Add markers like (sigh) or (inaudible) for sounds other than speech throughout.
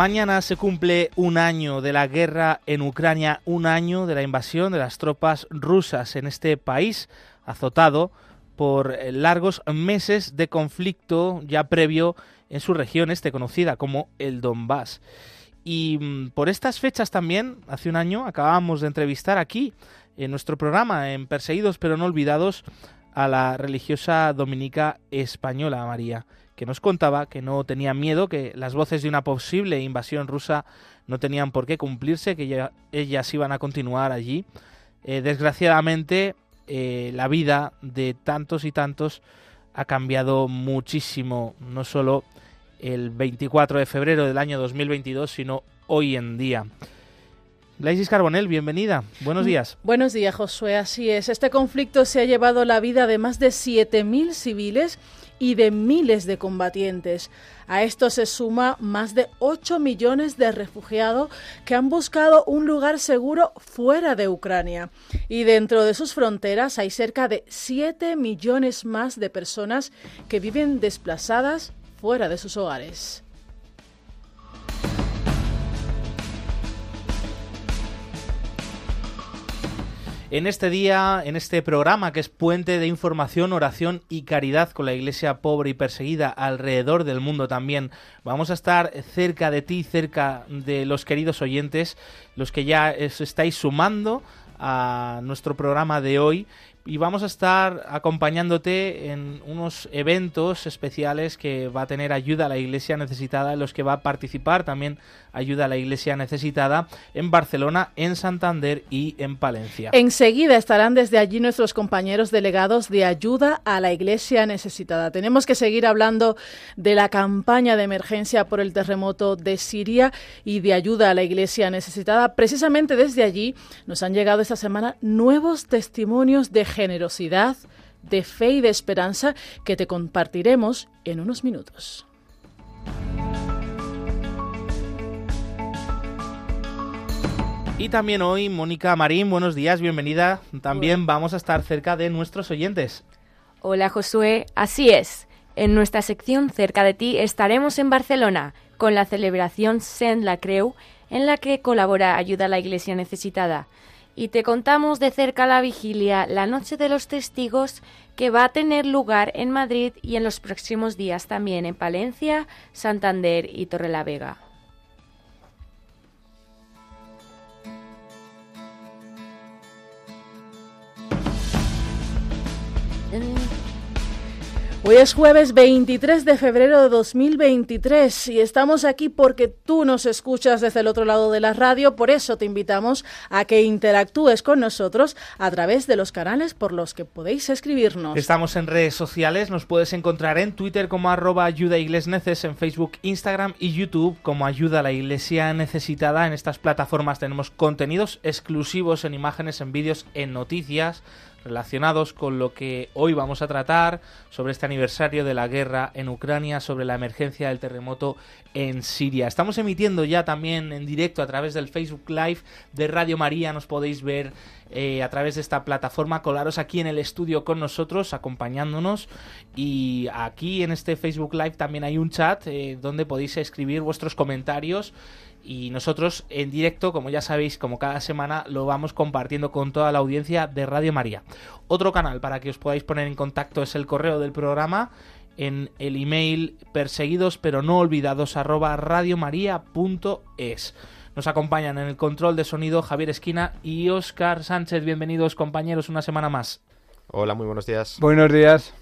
Mañana se cumple un año de la guerra en Ucrania, un año de la invasión de las tropas rusas en este país, azotado por largos meses de conflicto ya previo en su región este conocida como el Donbass. Y mm, por estas fechas también, hace un año, acabamos de entrevistar aquí, en nuestro programa, en Perseguidos pero no olvidados, a la religiosa dominica española María que nos contaba que no tenía miedo, que las voces de una posible invasión rusa no tenían por qué cumplirse, que ellas iban a continuar allí. Eh, desgraciadamente, eh, la vida de tantos y tantos ha cambiado muchísimo, no solo el 24 de febrero del año 2022, sino hoy en día. Laisis Carbonel, bienvenida. Buenos días. Buenos días, Josué. Así es. Este conflicto se ha llevado la vida de más de 7.000 civiles y de miles de combatientes. A esto se suma más de 8 millones de refugiados que han buscado un lugar seguro fuera de Ucrania. Y dentro de sus fronteras hay cerca de 7 millones más de personas que viven desplazadas fuera de sus hogares. En este día, en este programa que es puente de información, oración y caridad con la iglesia pobre y perseguida alrededor del mundo también, vamos a estar cerca de ti, cerca de los queridos oyentes, los que ya os estáis sumando a nuestro programa de hoy y vamos a estar acompañándote en unos eventos especiales que va a tener ayuda a la iglesia necesitada, en los que va a participar también ayuda a la iglesia necesitada en Barcelona, en Santander y en Palencia. Enseguida estarán desde allí nuestros compañeros delegados de ayuda a la iglesia necesitada. Tenemos que seguir hablando de la campaña de emergencia por el terremoto de Siria y de ayuda a la iglesia necesitada. Precisamente desde allí nos han llegado esta semana nuevos testimonios de generosidad, de fe y de esperanza que te compartiremos en unos minutos. Y también hoy, Mónica Marín, buenos días, bienvenida. También vamos a estar cerca de nuestros oyentes. Hola Josué, así es. En nuestra sección Cerca de ti estaremos en Barcelona con la celebración Saint la Creu, en la que colabora Ayuda a la Iglesia Necesitada y te contamos de cerca la vigilia La Noche de los Testigos que va a tener lugar en Madrid y en los próximos días también en Palencia, Santander y Torrelavega. Hoy es jueves 23 de febrero de 2023 y estamos aquí porque tú nos escuchas desde el otro lado de la radio, por eso te invitamos a que interactúes con nosotros a través de los canales por los que podéis escribirnos. Estamos en redes sociales, nos puedes encontrar en Twitter como arroba ayuda neces, en Facebook, Instagram y YouTube como ayuda a la iglesia necesitada. En estas plataformas tenemos contenidos exclusivos en imágenes, en vídeos, en noticias relacionados con lo que hoy vamos a tratar sobre este aniversario de la guerra en Ucrania, sobre la emergencia del terremoto en Siria. Estamos emitiendo ya también en directo a través del Facebook Live de Radio María, nos podéis ver eh, a través de esta plataforma, colaros aquí en el estudio con nosotros, acompañándonos. Y aquí en este Facebook Live también hay un chat eh, donde podéis escribir vuestros comentarios y nosotros en directo, como ya sabéis, como cada semana, lo vamos compartiendo con toda la audiencia de Radio María. Otro canal para que os podáis poner en contacto es el correo del programa en el email perseguidos pero no olvidados arroba radiomaria.es. Nos acompañan en el control de sonido Javier Esquina y Oscar Sánchez. Bienvenidos compañeros una semana más. Hola, muy buenos días. Buenos días.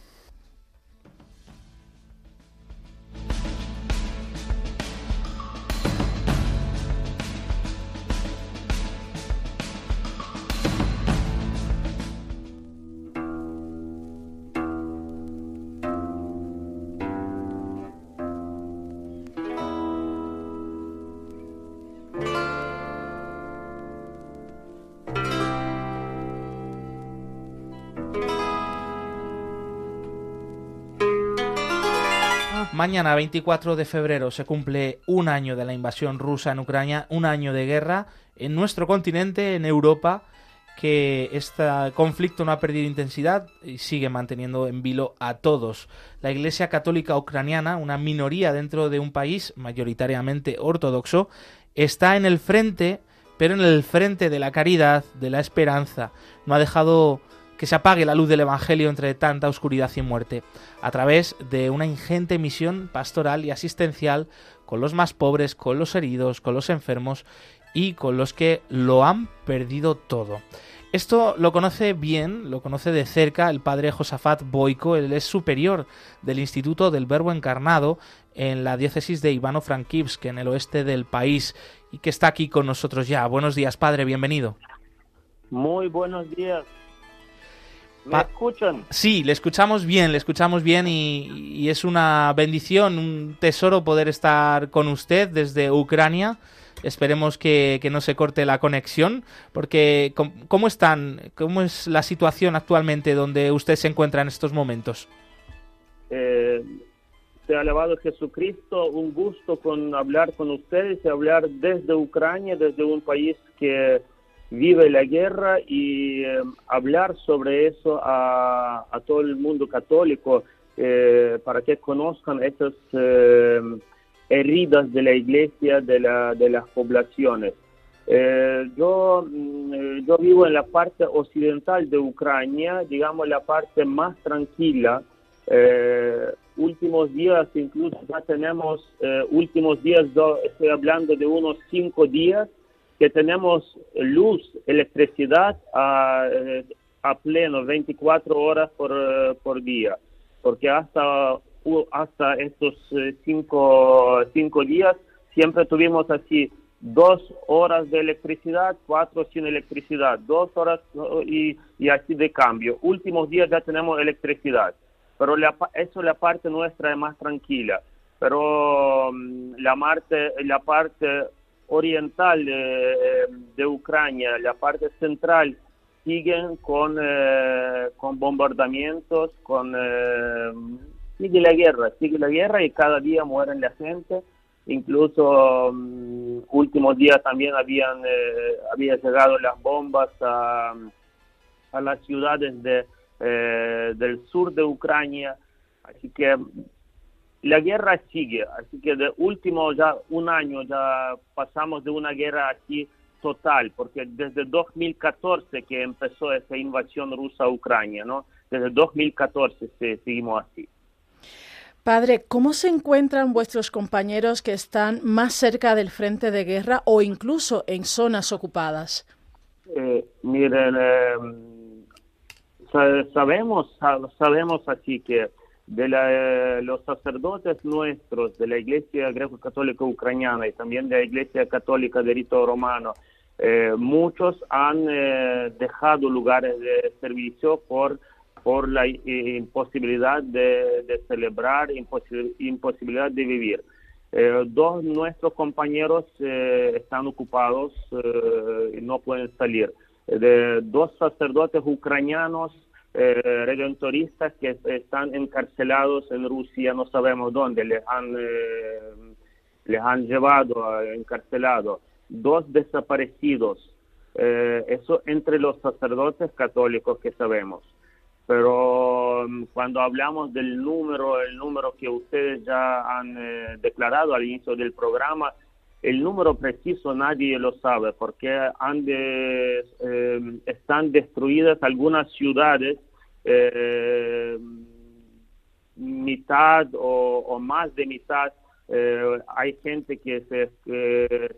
Mañana, 24 de febrero, se cumple un año de la invasión rusa en Ucrania, un año de guerra en nuestro continente, en Europa, que este conflicto no ha perdido intensidad y sigue manteniendo en vilo a todos. La Iglesia Católica Ucraniana, una minoría dentro de un país mayoritariamente ortodoxo, está en el frente, pero en el frente de la caridad, de la esperanza. No ha dejado que se apague la luz del Evangelio entre tanta oscuridad y muerte, a través de una ingente misión pastoral y asistencial con los más pobres, con los heridos, con los enfermos y con los que lo han perdido todo. Esto lo conoce bien, lo conoce de cerca el padre Josafat Boico, él es superior del Instituto del Verbo Encarnado en la diócesis de Ivano-Frankivsk, en el oeste del país, y que está aquí con nosotros ya. Buenos días, padre, bienvenido. Muy buenos días. ¿Me escuchan? Sí, le escuchamos bien, le escuchamos bien y, y es una bendición, un tesoro poder estar con usted desde Ucrania Esperemos que, no se corte la conexión, porque ¿cómo están? ¿Cómo es la situación actualmente donde usted se encuentra en estos momentos? Eh, se ha alabado Jesucristo, un gusto con hablar con ustedes y hablar desde Ucrania, desde un país que vive la guerra y eh, hablar sobre eso a, todo el mundo católico eh, para que conozcan estos heridas de la iglesia, de, la, de las poblaciones. Eh, yo, mm, eh, yo vivo en la parte occidental de Ucrania, digamos la parte más tranquila. Eh, últimos días, incluso ya tenemos, últimos días, estoy hablando de unos cinco días, que tenemos luz, electricidad a, a pleno, 24 horas por, por día, porque hasta hasta estos eh, cinco, cinco días siempre tuvimos así dos horas de electricidad, cuatro sin electricidad, dos horas y, y así de cambio. Últimos días ya tenemos electricidad, pero la, eso es la parte nuestra más tranquila. Pero mm, la, parte, la parte oriental de, Ucrania, la parte central, siguen con, eh, con bombardamientos, con eh, sigue la guerra, sigue la guerra y cada día mueren la gente. Incluso um, últimos días también habían eh, llegado las bombas a, a las ciudades de, eh, del sur de Ucrania. Así que la guerra sigue. Así que de último ya un año ya pasamos de una guerra aquí total, porque desde 2014 que empezó esa invasión rusa a Ucrania, ¿no? Desde 2014 seguimos así. Padre, ¿cómo se encuentran vuestros compañeros que están más cerca del frente de guerra o incluso en zonas ocupadas? Eh, miren, eh, sabemos, sabemos así que de eh, los sacerdotes nuestros de la Iglesia Greco-Católica Ucraniana y también de la Iglesia Católica de Rito Romano, muchos han dejado lugares de servicio por por la imposibilidad de, celebrar, imposibilidad de vivir. Eh, dos nuestros compañeros eh, están ocupados eh, y no pueden salir. Dos sacerdotes ucranianos redentoristas que están encarcelados en Rusia, no sabemos dónde, les han, les han llevado, encarcelado. Dos desaparecidos, eso entre los sacerdotes católicos que sabemos pero mm, cuando hablamos del número, el número que ustedes ya han eh, declarado al inicio del programa, el número preciso nadie lo sabe porque han de, eh, están destruidas algunas ciudades, eh, mitad o, más de mitad. hay gente que se,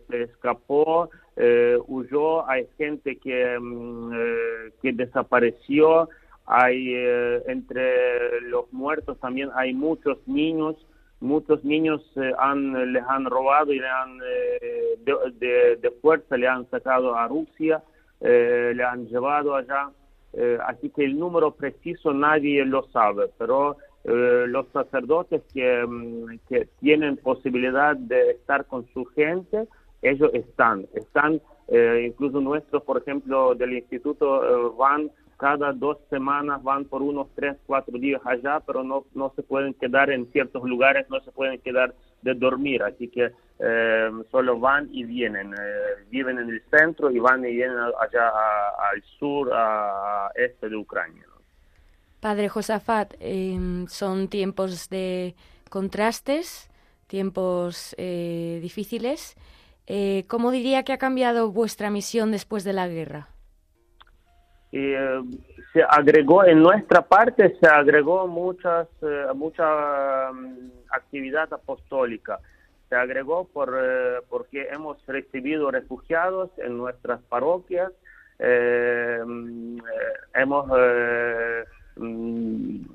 se escapó, huyó, hay gente que, mm, que desapareció hay eh, entre los muertos también hay muchos niños, muchos niños eh, les han robado y le han, eh, de, fuerza le han sacado a Rusia, le han llevado allá, así que el número preciso nadie lo sabe, pero los sacerdotes que, mm, que tienen posibilidad de estar con su gente, ellos están, están, incluso nuestros, por ejemplo, del instituto van cada dos semanas van por unos tres, cuatro días allá, pero no, no se pueden quedar en ciertos lugares, no se pueden quedar de dormir, así que eh, solo van y vienen, eh, viven en el centro y van y vienen allá al sur, a, este de Ucrania. Padre Josafat, em, son tiempos de contrastes, tiempos eh, difíciles. ¿Cómo diría que ha cambiado vuestra misión después de la guerra? Eh, se agregó en nuestra parte se agregó muchas eh, mucha mm, actividad apostólica. Se agregó por eh, porque hemos recibido refugiados en nuestras parroquias mm, hemos mm,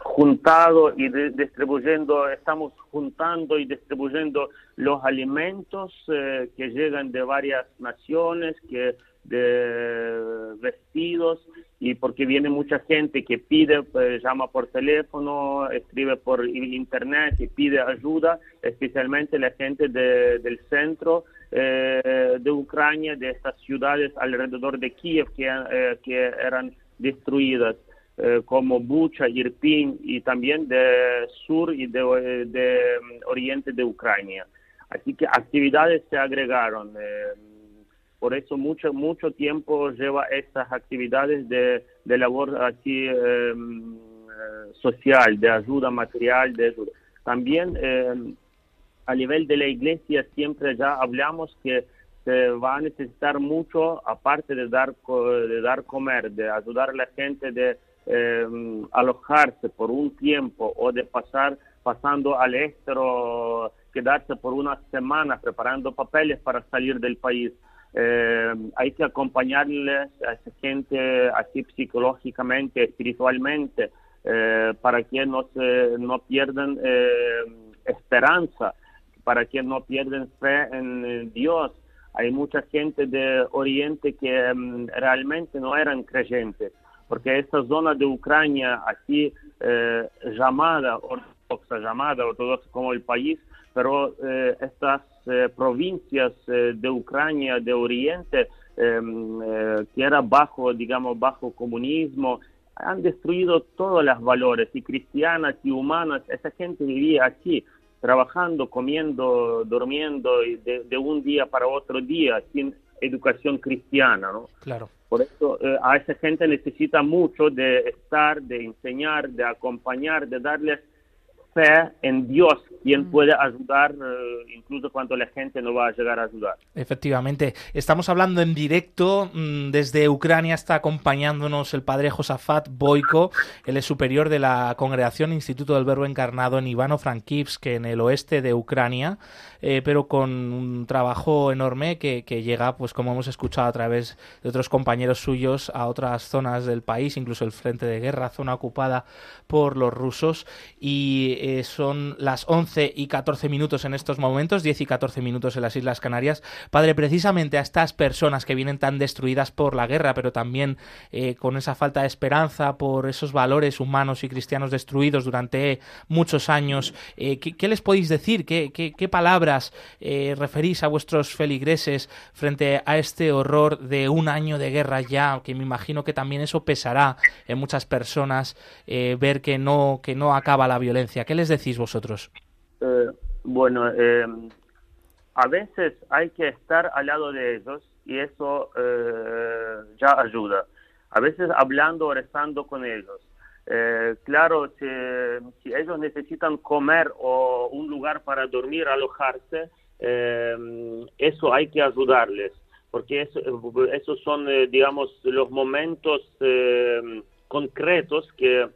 juntado y distribuyendo estamos juntando y distribuyendo los alimentos que llegan de varias naciones que de vestidos y porque viene mucha gente que pide, pues, llama por teléfono, escribe por internet y pide ayuda, especialmente la gente del centro eh, de Ucrania, de estas ciudades alrededor de Kiev que, eh, que eran destruidas, eh, como Bucha, Irpin y también de sur y de, de, oriente de Ucrania. Así que actividades se agregaron. Por eso mucho, mucho tiempo lleva estas actividades de, de labor así em, eh, social, de ayuda material, de También em, a nivel de la iglesia siempre ya hablamos que se va a necesitar mucho, aparte de dar, de dar comer, de ayudar a la gente de em, alojarse por un tiempo o de pasar pasando al extero, quedarse por una semana preparando papeles para salir del país. Eh, hay que acompañarles a esa gente así psicológicamente, espiritualmente, eh, para que no, se, no pierdan eh, esperanza, para que no pierdan fe en Dios. Hay mucha gente de Oriente que mm, realmente no eran creyentes, porque esta zona de Ucrania, así llamada ortodoxa, llamada ortodoxa como el país, pero estas eh, provincias eh, de Ucrania, de Oriente, em, eh, que era bajo, digamos, bajo comunismo, han destruido todos los valores, y cristianas y humanas. Esa gente vivía aquí, trabajando, comiendo, durmiendo, y de, un día para otro día, sin educación cristiana, ¿no? Claro. Por eso a esa gente necesita mucho de estar, de enseñar, de acompañar, de darles fe en Dios, quien mm. puede ayudar eh, incluso cuando la gente no va a llegar a ayudar. Efectivamente, estamos hablando en directo mm, desde Ucrania, está acompañándonos el padre Josafat Boiko, él es superior de la congregación Instituto del Verbo Encarnado en Ivano-Frankivsk, en el oeste de Ucrania, eh, pero con un trabajo enorme que, que llega, pues como hemos escuchado a través de otros compañeros suyos, a otras zonas del país, incluso el frente de guerra, zona ocupada por los rusos, y eh, son las 11 y 14 minutos en estos momentos, 10 y 14 minutos en las Islas Canarias. Padre, precisamente a estas personas que vienen tan destruidas por la guerra, pero también eh, con esa falta de esperanza por esos valores humanos y cristianos destruidos durante muchos años, eh, ¿qué, les podéis decir? ¿Qué, qué, palabras referís a vuestros feligreses frente a este horror de un año de guerra ya? Que me imagino que también eso pesará en muchas personas ver que no, que no acaba la violencia. ¿Qué les decís vosotros? Eh, bueno, eh, a veces hay que estar al lado de ellos y eso eh, ya ayuda. A veces hablando rezando con ellos. claro, si, si, ellos necesitan comer o un lugar para dormir, alojarse, eso hay que ayudarles, porque eso, esos son, digamos, los momentos concretos que,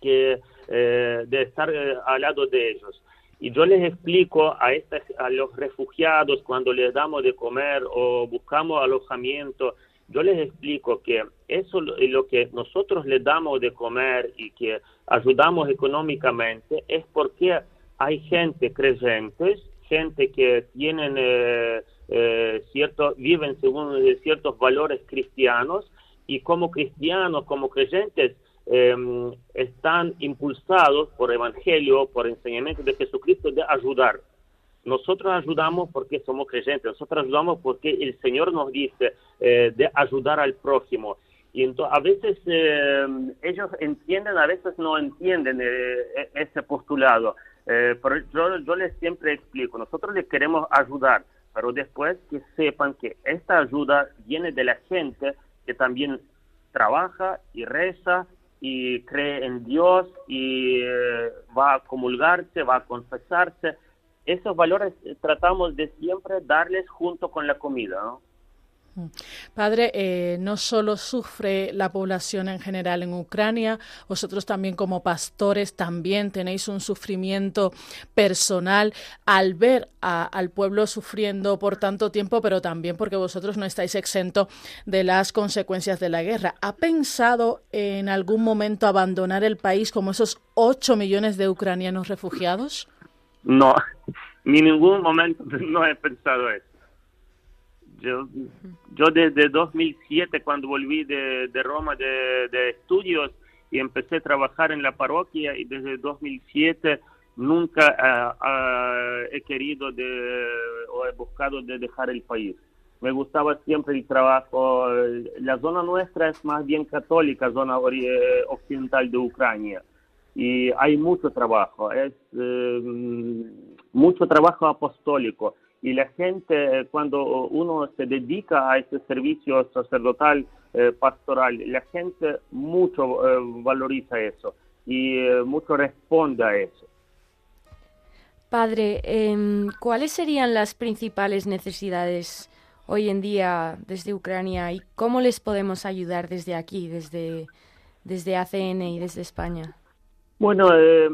que eh, de estar eh, al lado de ellos. Y yo les explico a, a los refugiados cuando les damos de comer o buscamos alojamiento, yo les explico que eso lo que nosotros les damos de comer y que ayudamos económicamente es porque hay gente creyentes, gente que tienen eh, eh cierto, viven según ciertos valores cristianos y como cristianos, como creyentes, Em, están impulsados por evangelio, por enseñamiento de Jesucristo de ayudar. Nosotros ayudamos porque somos creyentes, nosotros ayudamos porque el Señor nos dice eh, de ayudar al prójimo. Y entonces, a veces eh, ellos entienden, a veces no entienden eh, e-, ese postulado. Eh, pero yo, yo les siempre explico, nosotros les queremos ayudar, pero después que sepan que esta ayuda viene de la gente que también trabaja y reza y cree en Dios y va a comulgarse, va a confesarse. Esos valores tratamos de siempre darles junto con la comida, ¿no? Padre, eh, no solo sufre la población en general en Ucrania, vosotros también como pastores también tenéis un sufrimiento personal al ver al pueblo sufriendo por tanto tiempo, pero también porque vosotros no estáis exento de las consecuencias de la guerra. ¿Ha pensado en algún momento abandonar el país como esos 8 millones de ucranianos refugiados? No, ni ningún momento (laughs) no he pensado eso. Yo, yo desde 2007, cuando volví de, de Roma de, de, estudios y empecé a trabajar en la parroquia, y desde 2007 nunca uh, uh, he querido de, o he buscado de dejar el país. Me gustaba siempre el trabajo. La zona nuestra es más bien católica, zona occidental de Ucrania. Y hay mucho trabajo, es uh, mucho trabajo apostólico y la gente cuando uno se dedica a ese servicio sacerdotal eh, pastoral, la gente mucho eh, valoriza eso y eh, mucho responde a eso. Padre, em, ¿cuáles serían las principales necesidades hoy en día desde Ucrania y cómo les podemos ayudar desde aquí, desde, desde ACN y desde España? Bueno, eh,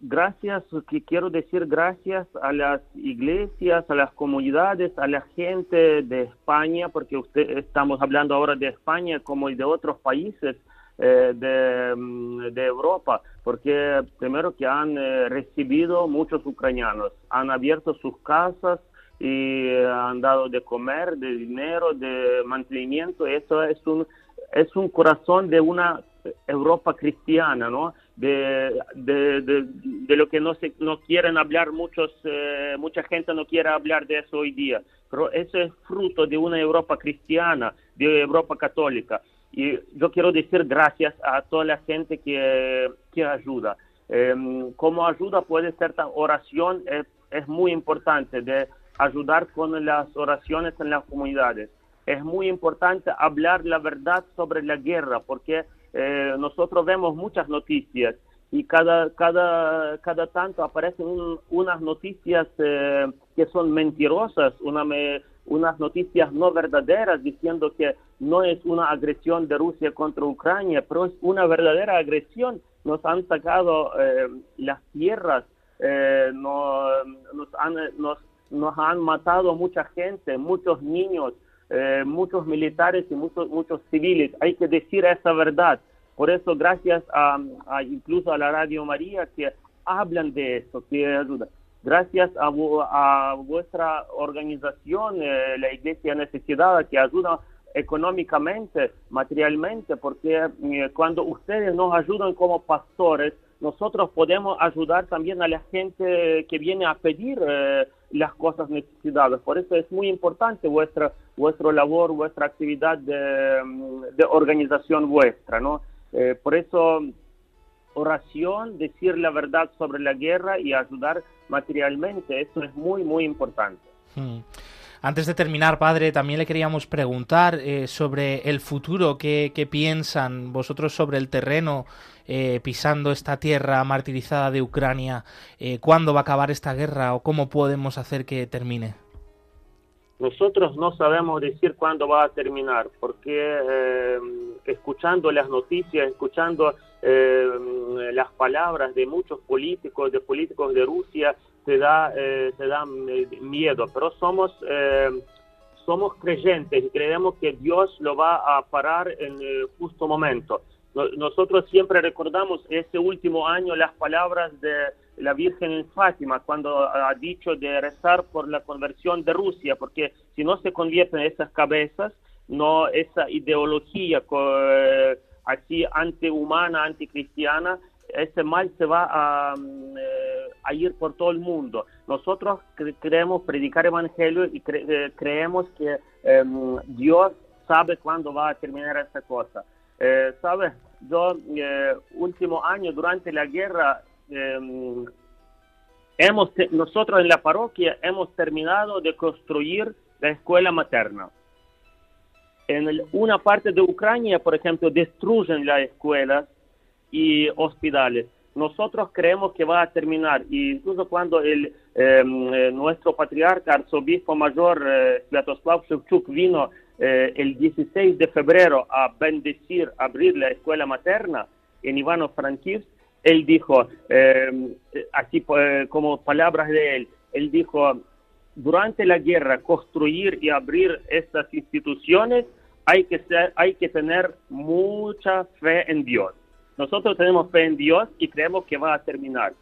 gracias, quiero decir gracias a las iglesias, a las comunidades, a la gente de España, porque usted, estamos hablando ahora de España como de otros países eh, de, mm, de, Europa, porque primero que han eh, recibido muchos ucranianos, han abierto sus casas y han dado de comer, de dinero, de mantenimiento, eso es un, es un corazón de una Europa cristiana, ¿no? De, de, de, lo que no se no quieren hablar muchos, eh, mucha gente no quiere hablar de eso hoy día, pero eso es fruto de una Europa cristiana, de Europa católica. Y yo quiero decir gracias a toda la gente que, que ayuda. Em, como ayuda puede ser oración, es, es muy importante de ayudar con las oraciones en las comunidades. Es muy importante hablar la verdad sobre la guerra, porque eh, nosotros vemos muchas noticias y cada, cada, cada tanto aparecen unas noticias eh, que son mentirosas, una unas noticias no verdaderas diciendo que no es una agresión de Rusia contra Ucrania, pero es una verdadera agresión. Nos han sacado eh, las tierras, no, nos, han, nos, nos han matado mucha gente, muchos niños, eh, muchos militares y muchos, muchos civiles. Hay que decir esa verdad. Por eso, gracias a, incluso a la Radio María que hablan de esto, que ayuda. Gracias a, a vuestra organización, eh, la Iglesia Necesitada, que ayuda económicamente, materialmente, porque eh, cuando ustedes nos ayudan como pastores, nosotros podemos ayudar también a la gente que viene a pedir eh, las cosas necesitadas. Por eso es muy importante vuestra, vuestra labor, vuestra actividad de, de organización vuestra, ¿no? Eh, por eso, oración, decir la verdad sobre la guerra y ayudar materialmente, eso es muy, muy importante. Hmm. Antes de terminar, padre, también le queríamos preguntar eh, sobre el futuro, ¿qué, piensan vosotros sobre el terreno eh, pisando esta tierra martirizada de Ucrania? Eh, ¿Cuándo va a acabar esta guerra o cómo podemos hacer que termine? Nosotros no sabemos decir cuándo va a terminar, porque escuchando las noticias, escuchando las palabras de muchos políticos, de políticos de Rusia, te da, eh, da eh, miedo, pero somos, eh, somos creyentes y creemos que Dios lo va a parar en el justo momento. Nosotros siempre recordamos ese último año las palabras de la Virgen en Fátima cuando ha dicho de rezar por la conversión de Rusia, porque si no se convierten esas cabezas, no esa ideología así antihumana, anticristiana, ese mal se va a, mm, eh, a, ir por todo el mundo. Nosotros creemos predicar evangelio y eh, creemos que em, Dios sabe cuándo va a terminar esta cosa. Eh, ¿Sabes? Yo, eh, último año, durante la guerra, em, hemos, nosotros en la parroquia hemos terminado de construir la escuela materna. En una parte de Ucrania, por ejemplo, destruyen las escuelas y hospitales. Nosotros creemos que va a terminar, y incluso cuando el, em, eh, nuestro patriarca, arzobispo mayor eh, Sviatoslav Shevchuk vino eh, el 16 de febrero a bendecir, abrir la escuela materna en Ivano-Frankivsk, él dijo, em, así como palabras de él, él dijo, durante la guerra construir y abrir estas instituciones hay que, hay que tener mucha fe en Dios. Nosotros tenemos fe en Dios y creemos que va a terminar.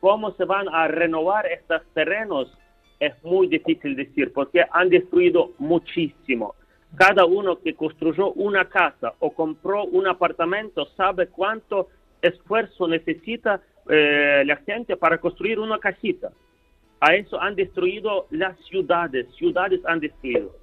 ¿Cómo se van a renovar estos terrenos? Es muy difícil decir porque han destruido muchísimo. Cada uno que construyó una casa o compró un apartamento sabe cuánto esfuerzo necesita eh, la gente para construir una casita. A eso han destruido las ciudades, ciudades han destruido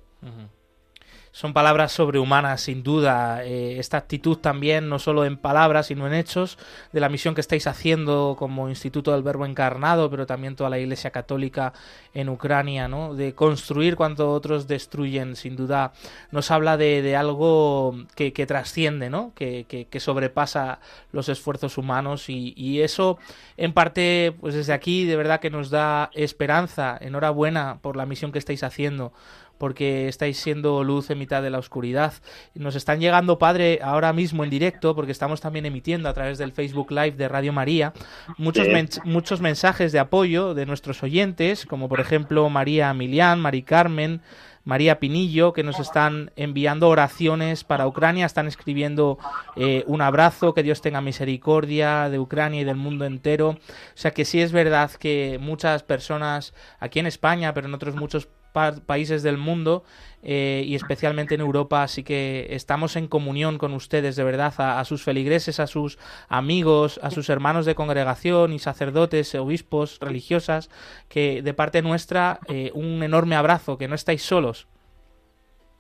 son palabras sobrehumanas, sin duda. Eh, esta actitud también, no solo en palabras, sino en hechos, de la misión que estáis haciendo como Instituto del Verbo Encarnado, pero también toda la Iglesia Católica en Ucrania, ¿no? De construir cuanto otros destruyen, sin duda, nos habla de, algo que, trasciende, ¿no? Que, que, sobrepasa los esfuerzos humanos y, y eso, en parte, pues desde aquí, de verdad que nos da esperanza. Enhorabuena por la misión que estáis haciendo porque estáis siendo luz en mitad de la oscuridad. Nos están llegando, Padre, ahora mismo en directo, porque estamos también emitiendo a través del Facebook Live de Radio María, muchos, muchos mensajes de apoyo de nuestros oyentes, como por ejemplo María Milián, Mari Carmen, María Pinillo, que nos están enviando oraciones para Ucrania, están escribiendo eh, un abrazo, que Dios tenga misericordia de Ucrania y del mundo entero. O sea que sí es verdad que muchas personas aquí en España, pero en otros muchos países del mundo eh, y especialmente en Europa. Así que estamos en comunión con ustedes, de verdad, a, sus feligreses, a sus amigos, a sus hermanos de congregación y sacerdotes, obispos, religiosas, que de parte nuestra eh, un enorme abrazo, que no estáis solos.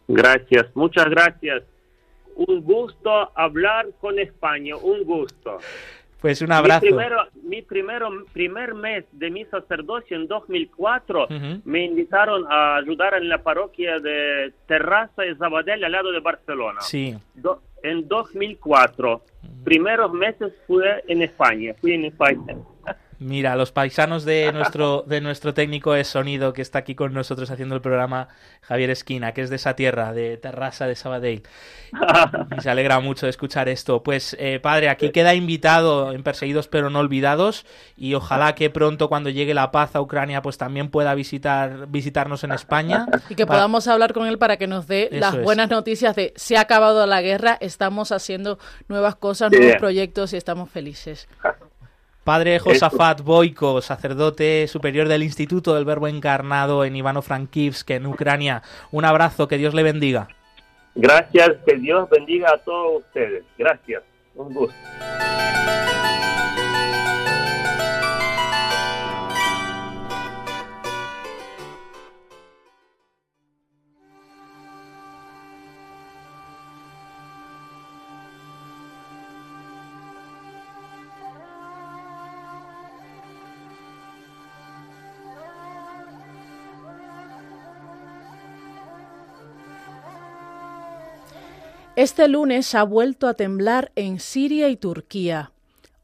Gracias, muchas gracias. Un gusto hablar con España, un gusto. Pues un abrazo. Mi, primero, mi primero, primer mes de mi sacerdocio en 2004 me invitaron a ayudar en la parroquia de Terraza y Zabadell al lado de Barcelona. Sí. en 2004. Primeros meses fui en España, fui en España. Mira, los paisanos de nuestro, de nuestro técnico de sonido que está aquí con nosotros haciendo el programa, Javier Esquina, que es de esa tierra, de Terrassa de Sabadell. (laughs) Y se alegra mucho de escuchar esto. Pues, eh, padre, aquí queda invitado en Perseguidos pero no olvidados y ojalá que pronto cuando llegue la paz a Ucrania pues también pueda visitar, visitarnos en España. Y que podamos hablar con él para que nos dé las buenas noticias de se ha acabado la guerra, estamos haciendo nuevas cosas, nuevos proyectos y estamos felices. Padre Josafat Boiko, sacerdote superior del Instituto del Verbo Encarnado en Ivano-Frankivsk, en Ucrania. Un abrazo, que Dios le bendiga. Gracias, que Dios bendiga a todos ustedes. Gracias, un gusto. Este lunes ha vuelto a temblar en Siria y Turquía.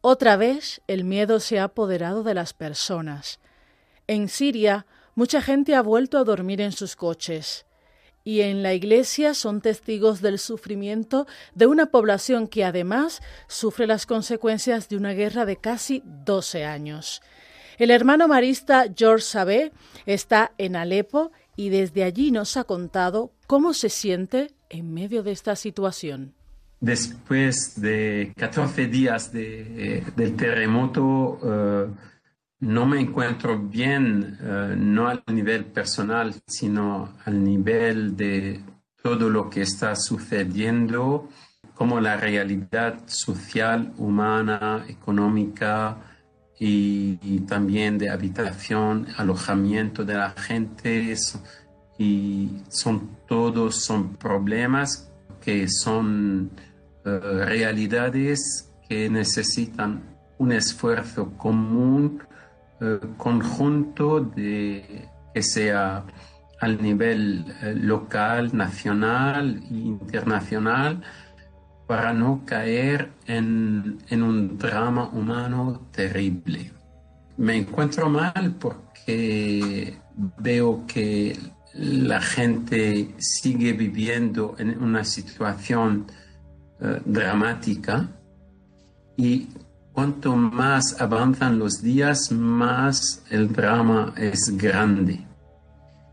Otra vez el miedo se ha apoderado de las personas. En Siria, mucha gente ha vuelto a dormir en sus coches. Y en la iglesia son testigos del sufrimiento de una población que además sufre las consecuencias de una guerra de casi 12 años. El hermano marista George Sabé está en Alepo y desde allí nos ha contado cómo se siente en medio de esta situación? Después de 14 días de, del terremoto, eh, no me encuentro bien, eh, no al nivel personal, sino al nivel de todo lo que está sucediendo, como la realidad social, humana, económica y también de habitación, alojamiento de la gente y son todos son problemas que son realidades que necesitan un esfuerzo común, conjunto, de, que sea al nivel local, nacional e internacional, para no caer en, en un drama humano terrible. Me encuentro mal porque veo que la gente sigue viviendo en una situación eh, dramática y cuanto más avanzan los días, más el drama es grande.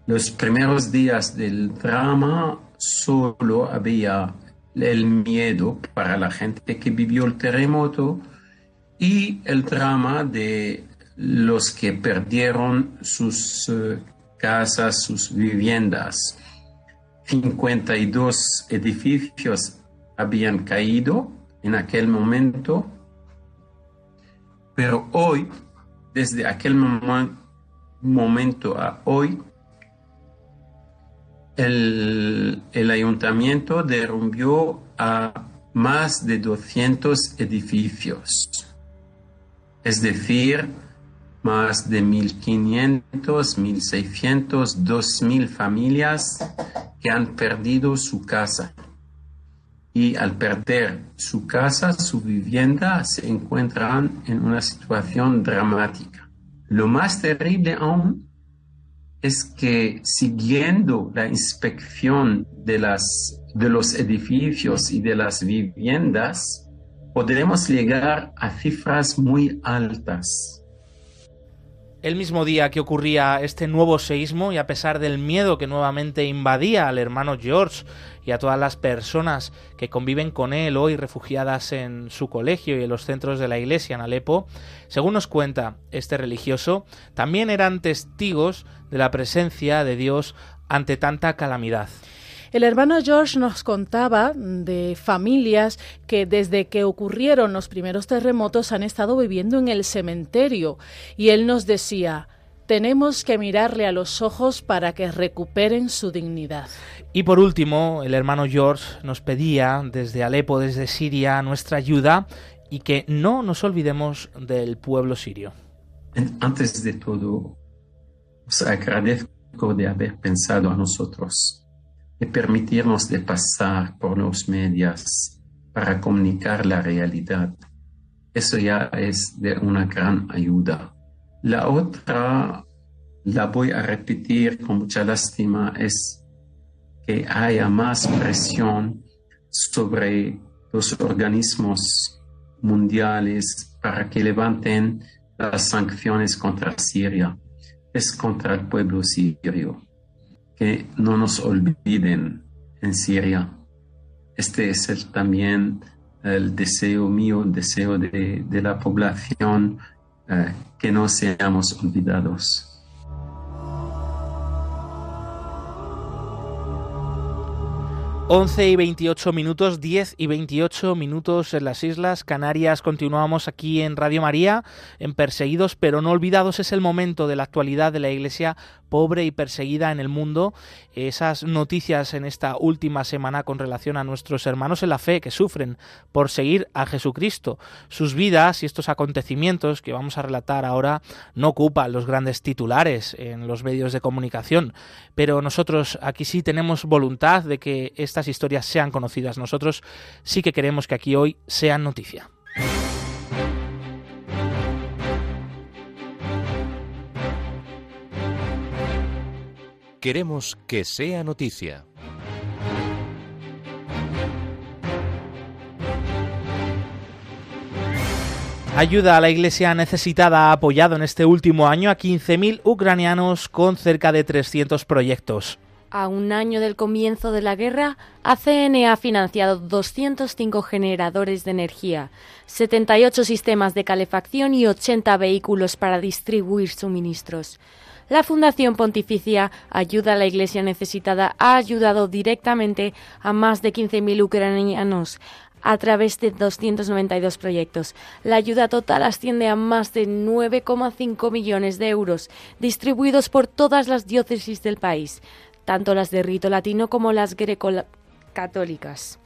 Los primeros días del drama solo había el miedo para la gente que vivió el terremoto y el drama de los que perdieron sus eh, casas, sus viviendas. 52 edificios habían caído en aquel momento, pero hoy, desde aquel momento a hoy, el, el ayuntamiento derrumbió a más de 200 edificios. Es decir, más de 1.500, 1.600, 2.000 familias que han perdido su casa. Y al perder su casa, su vivienda, se encuentran en una situación dramática. Lo más terrible aún es que siguiendo la inspección de, las, de los edificios y de las viviendas, podremos llegar a cifras muy altas el mismo día que ocurría este nuevo seísmo y a pesar del miedo que nuevamente invadía al hermano George y a todas las personas que conviven con él hoy refugiadas en su colegio y en los centros de la iglesia en Alepo, según nos cuenta este religioso, también eran testigos de la presencia de Dios ante tanta calamidad. El hermano George nos contaba de familias que desde que ocurrieron los primeros terremotos han estado viviendo en el cementerio y él nos decía, tenemos que mirarle a los ojos para que recuperen su dignidad. Y por último, el hermano George nos pedía desde Alepo, desde Siria, nuestra ayuda y que no nos olvidemos del pueblo sirio. Antes de todo, os agradezco de haber pensado a nosotros permitirnos de pasar por los medios para comunicar la realidad. Eso ya es de una gran ayuda. La otra, la voy a repetir con mucha lástima, es que haya más presión sobre los organismos mundiales para que levanten las sanciones contra Siria. Es contra el pueblo sirio no nos olviden en Siria. Este es también el deseo mío, el deseo de, la población, eh, que no seamos olvidados. 11 y 28 minutos, 10 y 28 minutos en las Islas Canarias. Continuamos aquí en Radio María, en Perseguidos pero no olvidados. Es el momento de la actualidad de la Iglesia pobre y perseguida en el mundo, esas noticias en esta última semana con relación a nuestros hermanos en la fe que sufren por seguir a Jesucristo. Sus vidas y estos acontecimientos que vamos a relatar ahora no ocupan los grandes titulares en los medios de comunicación, pero nosotros aquí sí tenemos voluntad de que estas historias sean conocidas. Nosotros sí que queremos que aquí hoy sean noticia. Queremos que sea noticia. Ayuda a la iglesia necesitada ha apoyado en este último año a 15.000 ucranianos con cerca de 300 proyectos. A un año del comienzo de la guerra, ACN ha financiado 205 generadores de energía, 78 sistemas de calefacción y 80 vehículos para distribuir suministros. La Fundación Pontificia Ayuda a la Iglesia Necesitada ha ayudado directamente a más de 15.000 ucranianos a través de 292 proyectos. La ayuda total asciende a más de 9,5 millones de euros, distribuidos por todas las diócesis del país, tanto las de rito latino como las greco-católicas.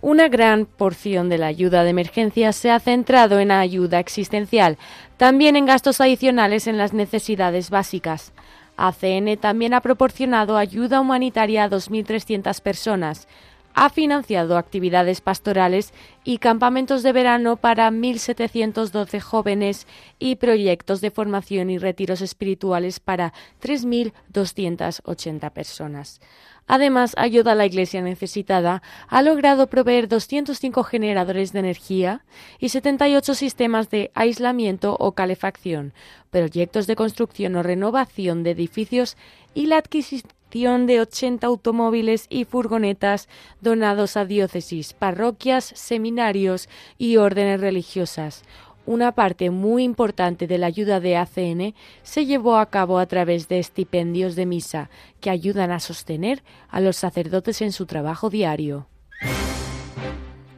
Una gran porción de la ayuda de emergencia se ha centrado en ayuda existencial, también en gastos adicionales en las necesidades básicas. ACN también ha proporcionado ayuda humanitaria a 2.300 personas, ha financiado actividades pastorales y campamentos de verano para 1.712 jóvenes y proyectos de formación y retiros espirituales para 3.280 personas. Además, ayuda a la Iglesia necesitada ha logrado proveer 205 generadores de energía y 78 sistemas de aislamiento o calefacción, proyectos de construcción o renovación de edificios y la adquisición de 80 automóviles y furgonetas donados a diócesis, parroquias, seminarios y órdenes religiosas, una parte muy importante de la ayuda de ACN se llevó a cabo a través de estipendios de misa que ayudan a sostener a los sacerdotes en su trabajo diario.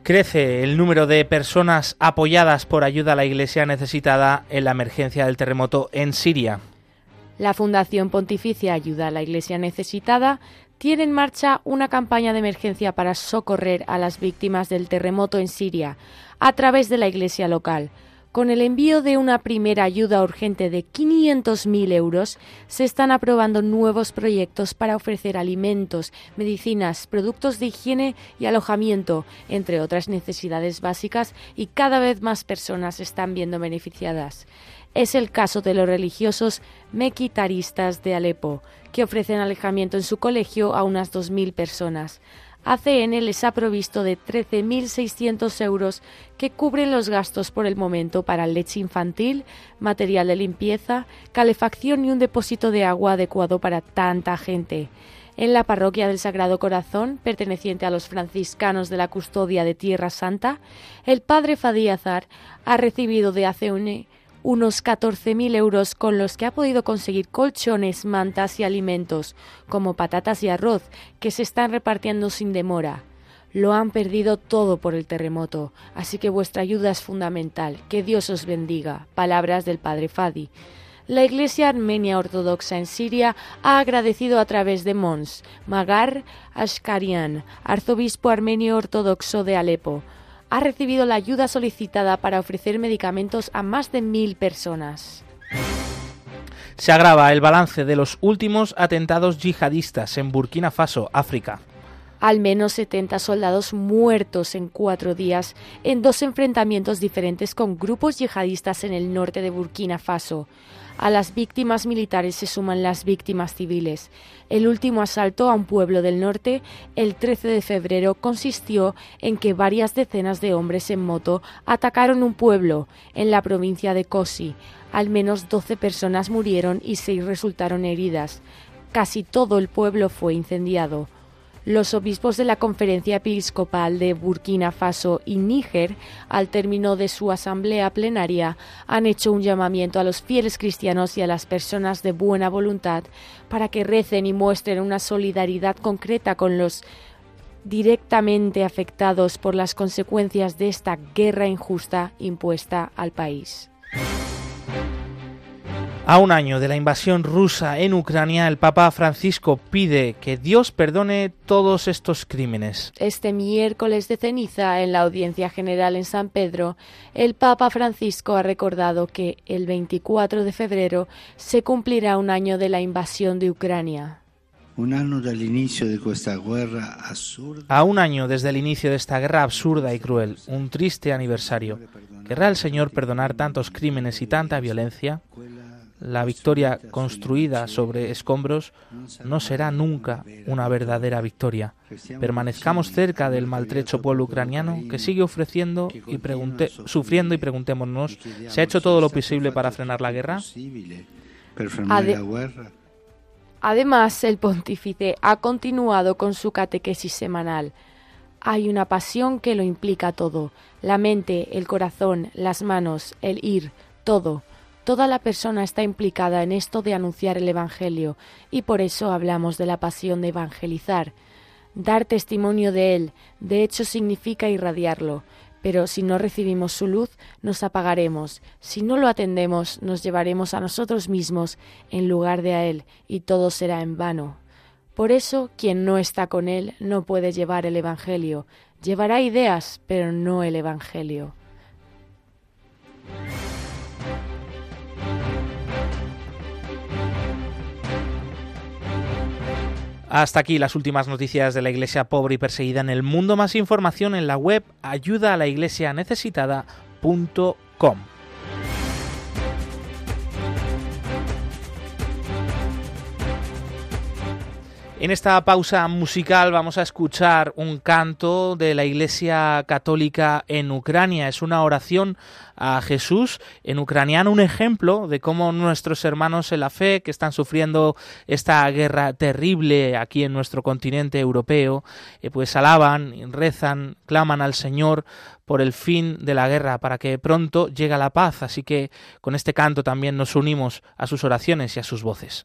Crece el número de personas apoyadas por ayuda a la Iglesia necesitada en la emergencia del terremoto en Siria. La Fundación Pontificia Ayuda a la Iglesia Necesitada tiene en marcha una campaña de emergencia para socorrer a las víctimas del terremoto en Siria a través de la Iglesia local. Con el envío de una primera ayuda urgente de 500.000 euros, se están aprobando nuevos proyectos para ofrecer alimentos, medicinas, productos de higiene y alojamiento, entre otras necesidades básicas, y cada vez más personas están viendo beneficiadas. Es el caso de los religiosos mequitaristas de Alepo, que ofrecen alojamiento en su colegio a unas 2.000 personas. ACN les ha provisto de 13.600 euros que cubren los gastos por el momento para leche infantil, material de limpieza, calefacción y un depósito de agua adecuado para tanta gente. En la parroquia del Sagrado Corazón, perteneciente a los franciscanos de la Custodia de Tierra Santa, el padre Fadíazar ha recibido de ACN unos 14.000 euros con los que ha podido conseguir colchones, mantas y alimentos, como patatas y arroz, que se están repartiendo sin demora. Lo han perdido todo por el terremoto, así que vuestra ayuda es fundamental. Que Dios os bendiga. Palabras del Padre Fadi. La Iglesia Armenia Ortodoxa en Siria ha agradecido a través de Mons, Magar Ashkarian, arzobispo armenio ortodoxo de Alepo, ha recibido la ayuda solicitada para ofrecer medicamentos a más de mil personas. Se agrava el balance de los últimos atentados yihadistas en Burkina Faso, África. Al menos 70 soldados muertos en cuatro días en dos enfrentamientos diferentes con grupos yihadistas en el norte de Burkina Faso. A las víctimas militares se suman las víctimas civiles. El último asalto a un pueblo del norte, el 13 de febrero, consistió en que varias decenas de hombres en moto atacaron un pueblo en la provincia de Kosi. Al menos 12 personas murieron y 6 resultaron heridas. Casi todo el pueblo fue incendiado. Los obispos de la Conferencia Episcopal de Burkina Faso y Níger, al término de su asamblea plenaria, han hecho un llamamiento a los fieles cristianos y a las personas de buena voluntad para que recen y muestren una solidaridad concreta con los directamente afectados por las consecuencias de esta guerra injusta impuesta al país. A un año de la invasión rusa en Ucrania, el Papa Francisco pide que Dios perdone todos estos crímenes. Este miércoles de ceniza, en la audiencia general en San Pedro, el Papa Francisco ha recordado que el 24 de febrero se cumplirá un año de la invasión de Ucrania. A un año desde el inicio de esta guerra absurda y cruel, un triste aniversario. ¿Querrá el Señor perdonar tantos crímenes y tanta violencia? La victoria construida sobre escombros no será nunca una verdadera victoria. Permanezcamos cerca del maltrecho pueblo ucraniano que sigue ofreciendo y sufriendo y preguntémonos, ¿se ha hecho todo lo posible para frenar la guerra? Además, el pontífice ha continuado con su catequesis semanal. Hay una pasión que lo implica todo, la mente, el corazón, las manos, el ir, todo Toda la persona está implicada en esto de anunciar el Evangelio y por eso hablamos de la pasión de evangelizar. Dar testimonio de él, de hecho, significa irradiarlo, pero si no recibimos su luz, nos apagaremos. Si no lo atendemos, nos llevaremos a nosotros mismos en lugar de a él, y todo será en vano. Por eso, quien no está con Él no puede llevar el Evangelio. Llevará ideas, pero no el Evangelio. Hasta aquí las últimas noticias de la iglesia pobre y perseguida en el mundo. Más información en la web ayuda a la iglesia necesitada.com. En esta pausa musical vamos a escuchar un canto de la Iglesia Católica en Ucrania. Es una oración a Jesús en ucraniano, un ejemplo de cómo nuestros hermanos en la fe que están sufriendo esta guerra terrible aquí en nuestro continente europeo, eh, pues alaban, rezan, claman al Señor por el fin de la guerra, para que pronto llegue la paz. Así que con este canto también nos unimos a sus oraciones y a sus voces.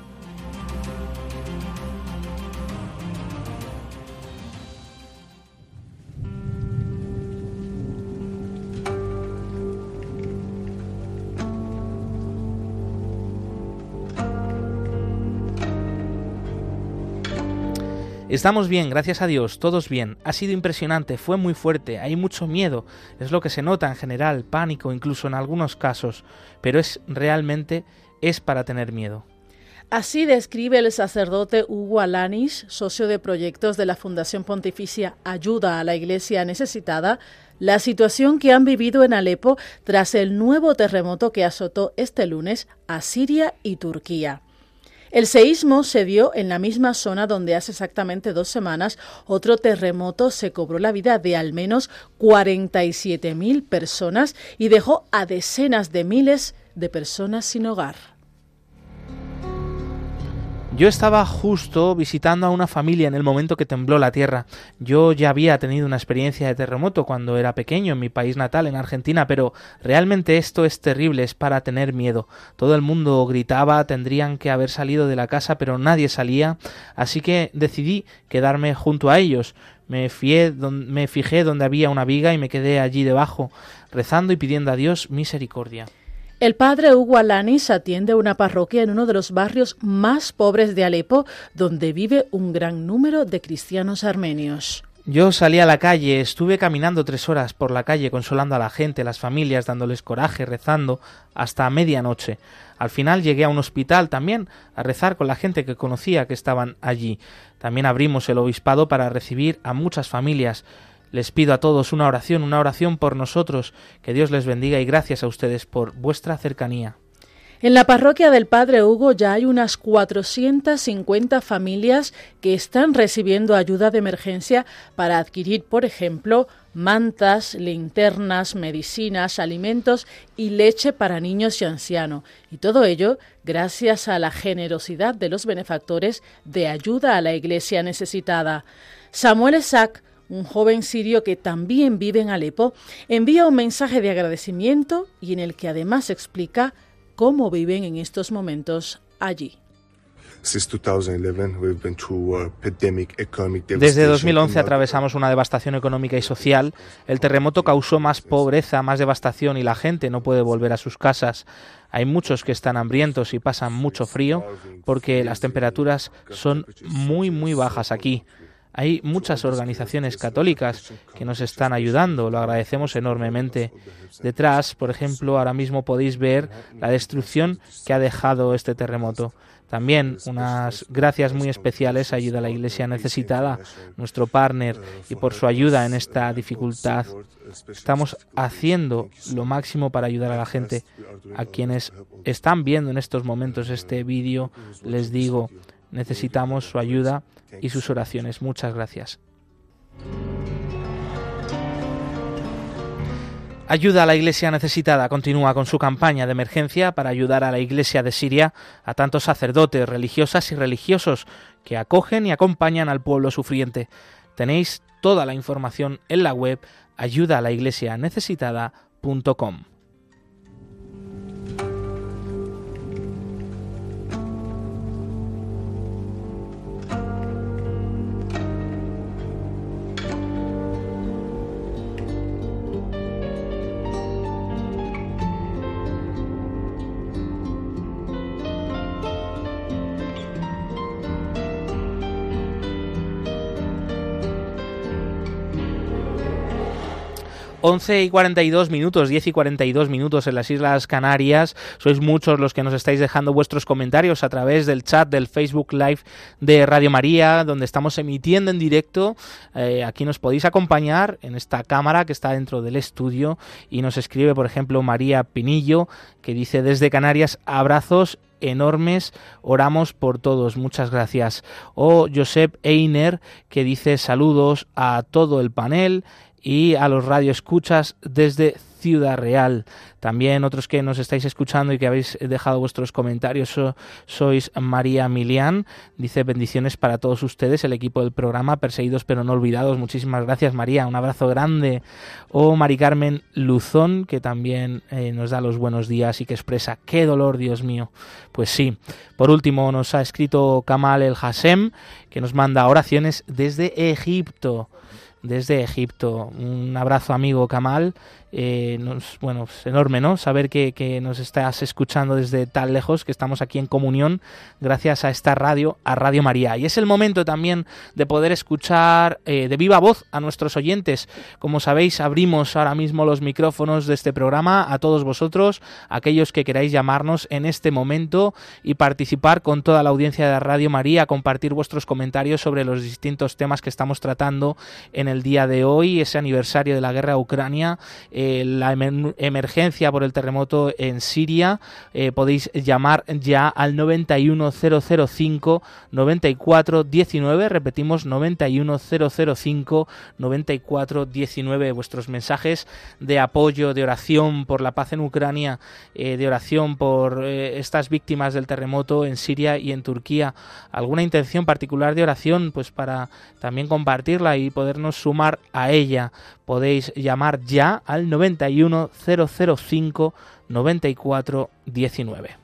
Estamos bien, gracias a Dios, todos bien. Ha sido impresionante, fue muy fuerte, hay mucho miedo, es lo que se nota en general, pánico incluso en algunos casos, pero es realmente es para tener miedo. Así describe el sacerdote Hugo Alanis, socio de proyectos de la Fundación Pontificia Ayuda a la Iglesia Necesitada, la situación que han vivido en Alepo tras el nuevo terremoto que azotó este lunes a Siria y Turquía. El seísmo se dio en la misma zona donde hace exactamente dos semanas otro terremoto se cobró la vida de al menos 47.000 personas y dejó a decenas de miles de personas sin hogar. Yo estaba justo visitando a una familia en el momento que tembló la tierra. Yo ya había tenido una experiencia de terremoto cuando era pequeño en mi país natal, en Argentina, pero realmente esto es terrible, es para tener miedo. Todo el mundo gritaba, tendrían que haber salido de la casa, pero nadie salía, así que decidí quedarme junto a ellos. Me, me fijé donde había una viga y me quedé allí debajo, rezando y pidiendo a Dios misericordia. El padre Hugo Alanis atiende una parroquia en uno de los barrios más pobres de Alepo, donde vive un gran número de cristianos armenios. Yo salí a la calle, estuve caminando tres horas por la calle consolando a la gente, las familias, dándoles coraje, rezando, hasta medianoche. Al final llegué a un hospital también a rezar con la gente que conocía que estaban allí. También abrimos el obispado para recibir a muchas familias. Les pido a todos una oración, una oración por nosotros, que Dios les bendiga y gracias a ustedes por vuestra cercanía. En la parroquia del Padre Hugo ya hay unas 450 familias que están recibiendo ayuda de emergencia para adquirir, por ejemplo, mantas, linternas, medicinas, alimentos y leche para niños y ancianos. Y todo ello gracias a la generosidad de los benefactores de ayuda a la iglesia necesitada. Samuel Isaac, un joven sirio que también vive en Alepo, envía un mensaje de agradecimiento y en el que además explica cómo viven en estos momentos allí. Desde 2011 atravesamos una devastación económica y social. El terremoto causó más pobreza, más devastación y la gente no puede volver a sus casas. Hay muchos que están hambrientos y pasan mucho frío porque las temperaturas son muy muy bajas aquí. Hay muchas organizaciones católicas que nos están ayudando, lo agradecemos enormemente. Detrás, por ejemplo, ahora mismo podéis ver la destrucción que ha dejado este terremoto. También unas gracias muy especiales a Ayuda a la Iglesia Necesitada, nuestro partner, y por su ayuda en esta dificultad. Estamos haciendo lo máximo para ayudar a la gente. A quienes están viendo en estos momentos este vídeo, les digo, necesitamos su ayuda y sus oraciones. Muchas gracias. Ayuda a la Iglesia necesitada continúa con su campaña de emergencia para ayudar a la Iglesia de Siria, a tantos sacerdotes, religiosas y religiosos que acogen y acompañan al pueblo sufriente. Tenéis toda la información en la web ayudaalaiglesianecesitada.com. 11 y 42 minutos, 10 y 42 minutos en las Islas Canarias. Sois muchos los que nos estáis dejando vuestros comentarios a través del chat del Facebook Live de Radio María, donde estamos emitiendo en directo. Eh, aquí nos podéis acompañar en esta cámara que está dentro del estudio y nos escribe, por ejemplo, María Pinillo, que dice desde Canarias, abrazos enormes, oramos por todos, muchas gracias. O Josep Einer, que dice saludos a todo el panel y a los radioescuchas desde Ciudad Real. También otros que nos estáis escuchando y que habéis dejado vuestros comentarios sois María Milián. Dice bendiciones para todos ustedes, el equipo del programa Perseguidos pero no olvidados. Muchísimas gracias María, un abrazo grande. O Mari Carmen Luzón, que también eh, nos da los buenos días y que expresa qué dolor, Dios mío. Pues sí. Por último nos ha escrito Kamal El Hassem, que nos manda oraciones desde Egipto desde Egipto. Un abrazo amigo Kamal eh, bueno, es enorme, ¿no? Saber que, nos estás escuchando desde tan lejos, que estamos aquí en comunión gracias a esta radio, a Radio María. Y es el momento también de poder escuchar eh, de viva voz a nuestros oyentes. Como sabéis, abrimos ahora mismo los micrófonos de este programa a todos vosotros, aquellos que queráis llamarnos en este momento y participar con toda la audiencia de Radio María, compartir vuestros comentarios sobre los distintos temas que estamos tratando en el día de hoy, ese aniversario de la guerra a Ucrania. La emergencia por el terremoto en Siria, eh, podéis llamar ya al 91005 9419, repetimos 91005 9419, vuestros mensajes de apoyo, de oración por la paz en Ucrania, eh, de oración por estas víctimas del terremoto en Siria y en Turquía, alguna intención particular de oración, pues para también compartirla y podernos sumar a ella podéis llamar ya al 91 005 94 19.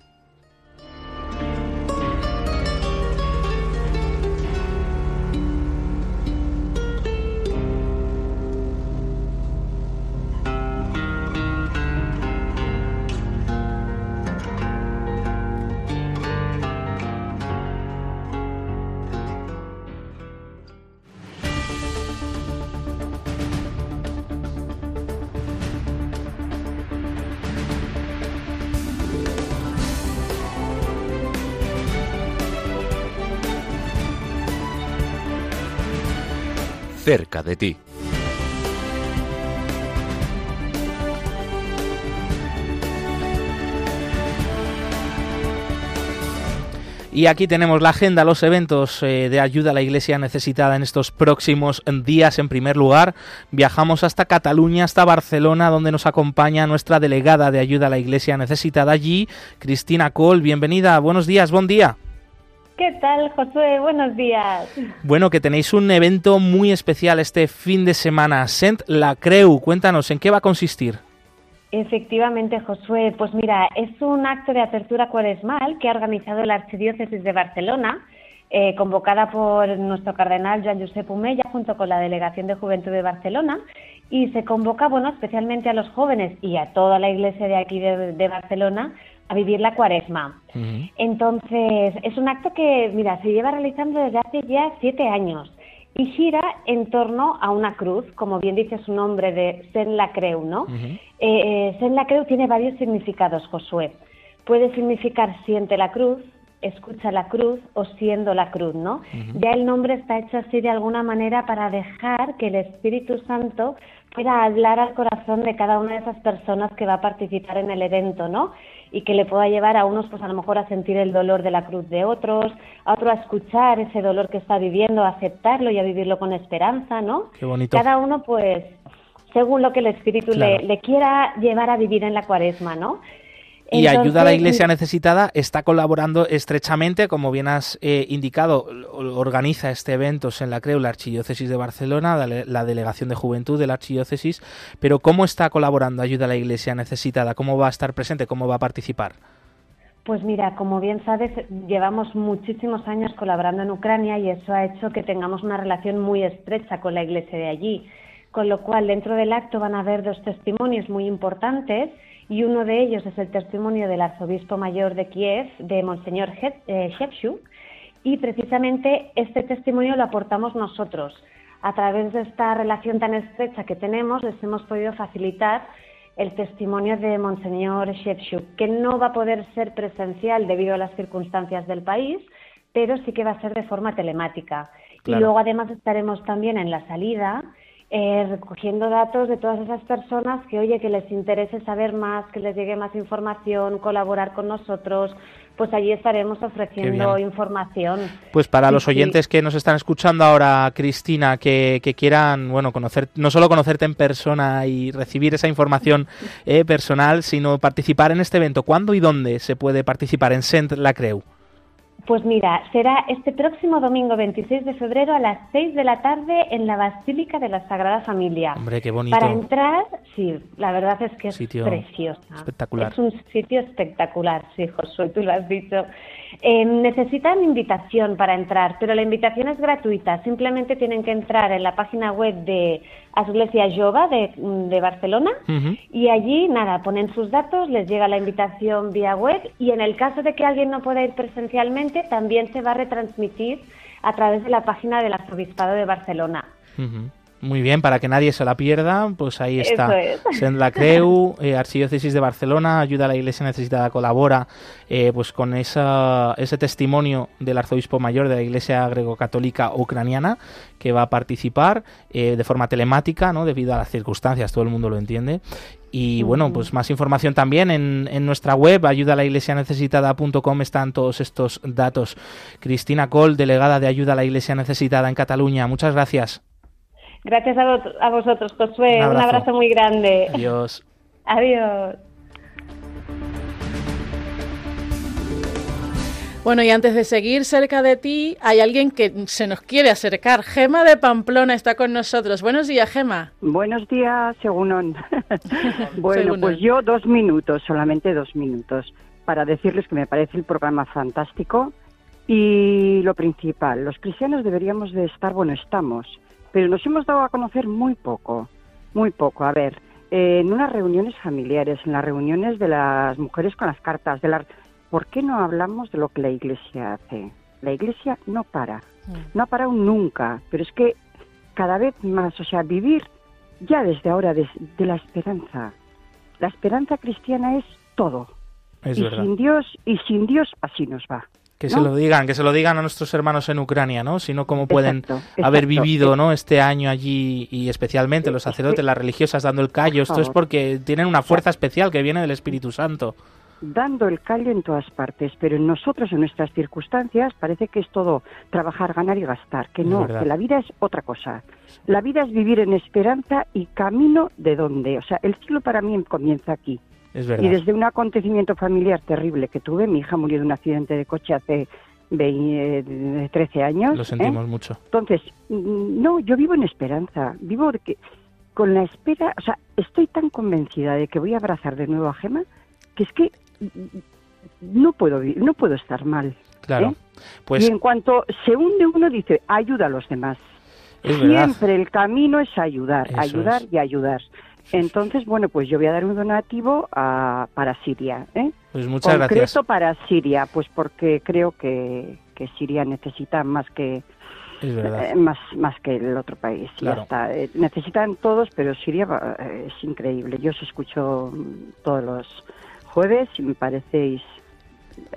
Cerca de ti. Y aquí tenemos la agenda, los eventos eh, de ayuda a la Iglesia necesitada en estos próximos días. En primer lugar, viajamos hasta Cataluña, hasta Barcelona, donde nos acompaña nuestra delegada de ayuda a la Iglesia necesitada allí, Cristina Col. Bienvenida, buenos días, buen día. ¿Qué tal, Josué? Buenos días. Bueno, que tenéis un evento muy especial este fin de semana, Sent la Creu. Cuéntanos, ¿en qué va a consistir? Efectivamente, Josué. Pues mira, es un acto de apertura cuaresmal que ha organizado la Archidiócesis de Barcelona, eh, convocada por nuestro cardenal Joan Josep Umella junto con la Delegación de Juventud de Barcelona y se convoca, bueno, especialmente a los jóvenes y a toda la iglesia de aquí de, Barcelona a vivir la cuaresma. Entonces, es un acto que, mira, se lleva realizando desde hace ya siete años y gira en torno a una cruz, como bien dice su nombre de Sen la Creu, ¿no? Eh, eh, Sen la Creu tiene varios significados, Josué. Puede significar siente la cruz, escucha la cruz o siendo la cruz, ¿no? Ya el nombre está hecho así de alguna manera para dejar que el Espíritu Santo pueda hablar al corazón de cada una de esas personas que va a participar en el evento, ¿no? Y que le pueda llevar a unos, pues a lo mejor a sentir el dolor de la cruz de otros, a otro a escuchar ese dolor que está viviendo, a aceptarlo y a vivirlo con esperanza, ¿no? Qué bonito. Cada uno, pues, según lo que el Espíritu le, le quiera llevar a vivir en la cuaresma, ¿no? Y Ayuda a la Iglesia Necesitada está colaborando estrechamente, como bien has eh, indicado, organiza este evento en la CREU, la Archidiócesis de Barcelona, la, Delegación de Juventud de la Archidiócesis, pero ¿cómo está colaborando Ayuda a la Iglesia Necesitada? ¿Cómo va a estar presente? ¿Cómo va a participar? Pues mira, como bien sabes, llevamos muchísimos años colaborando en Ucrania y eso ha hecho que tengamos una relación muy estrecha con la Iglesia de allí, con lo cual dentro del acto van a haber dos testimonios muy importantes y uno de ellos es el testimonio del arzobispo mayor de Kiev, de Monseñor eh, Shevchuk, y precisamente este testimonio lo aportamos nosotros. A través de esta relación tan estrecha que tenemos, les hemos podido facilitar el testimonio de Monseñor Shevchuk, que no va a poder ser presencial debido a las circunstancias del país, pero sí que va a ser de forma telemática. Y luego además estaremos también en la salida eh, recogiendo datos de todas esas personas que, oye, que les interese saber más, que les llegue más información, colaborar con nosotros, pues allí estaremos ofreciendo información. Pues para los oyentes que nos están escuchando ahora, Cristina, que, quieran, bueno, conocer, no solo conocerte en persona y recibir esa información eh, personal, sino participar en este evento, ¿cuándo y dónde se puede participar en Sent La Creu? Pues mira, será este próximo domingo 26 de febrero a las 6 de la tarde en la Basílica de la Sagrada Familia. Hombre, qué bonito. Para entrar, sí, la verdad es que es preciosa. Espectacular. Es un sitio espectacular, sí, Josué, tú lo has dicho. Eh, necesitan invitación para entrar, pero la invitación es gratuita. Simplemente tienen que entrar en la página web de Iglesia Jova de, de Barcelona y allí, nada, ponen sus datos, les llega la invitación vía web y en el caso de que alguien no pueda ir presencialmente, también se va a retransmitir a través de la página del Arzobispado de Barcelona. Muy bien, para que nadie se la pierda, pues ahí está. (laughs) Send la Creu, eh, Archidiócesis de Barcelona, ayuda a la Iglesia necesitada, colabora eh, pues con esa, ese testimonio del arzobispo mayor de la Iglesia greco-católica ucraniana que va a participar eh, de forma telemática, ¿no? debido a las circunstancias, todo el mundo lo entiende. Y bueno, pues más información también en, en nuestra web, ayuda a la iglesia necesitada.com están todos estos datos. Cristina Col, delegada de ayuda a la iglesia necesitada en Cataluña, muchas gracias. Gracias a, vosotros, Josué. Un abrazo. muy grande. Adiós. (laughs) Adiós. Bueno, y antes de seguir cerca de ti, hay alguien que se nos quiere acercar. Gema de Pamplona está con nosotros. Buenos días, Gema. Buenos días, según (laughs) (laughs) bueno, pues yo dos minutos, solamente dos minutos, para decirles que me parece el programa fantástico y lo principal, los cristianos deberíamos de estar, bueno, estamos pero nos hemos dado a conocer muy poco, muy poco. A ver, en unas reuniones familiares, en las reuniones de las mujeres con las cartas, de las... ¿por qué no hablamos de lo que la Iglesia hace? La Iglesia no para, mm. no ha parado nunca, pero es que cada vez más, o sea, vivir ya desde ahora de, la esperanza. La esperanza cristiana es todo. Es y verdad. sin Dios y sin Dios así nos va. Que se lo digan, que se lo digan a nuestros hermanos en Ucrania, ¿no? Si no, cómo pueden haber vivido, ¿no? Este año allí y especialmente los sacerdotes, las religiosas dando el callo. Esto es porque tienen una fuerza especial que viene del Espíritu Santo. dando el callo en todas partes, pero en nosotros, en nuestras circunstancias, parece que es todo trabajar, ganar y gastar, que no, que la vida es otra cosa. La vida es vivir en esperanza y camino de dónde. O sea, el siglo para mí comienza aquí. Es verdad. Y desde un acontecimiento familiar terrible que tuve, mi hija murió de un accidente de coche hace 20, 13 años. Lo ¿eh? sentimos mucho. Entonces, mm, no, yo vivo en esperanza, vivo que, con la espera, o sea, estoy tan convencida de que voy a abrazar de nuevo a Gema que es que no puedo no puedo estar mal. Claro. ¿eh? Pues y en cuanto se hunde uno dice ayuda a los demás. Es verdad. Siempre el camino es ayudar, Eso ayudar es. y ayudar. Entonces, bueno, pues yo voy a dar un donativo a- para Siria. ¿eh? Pues muchas Concreto gracias. para Siria, pues porque creo que, que Siria necesita más que eh, más más que el otro país. Ya Claro. está. Eh, necesitan todos, pero Siria eh, es increíble. Yo os escucho todos los jueves y me parecéis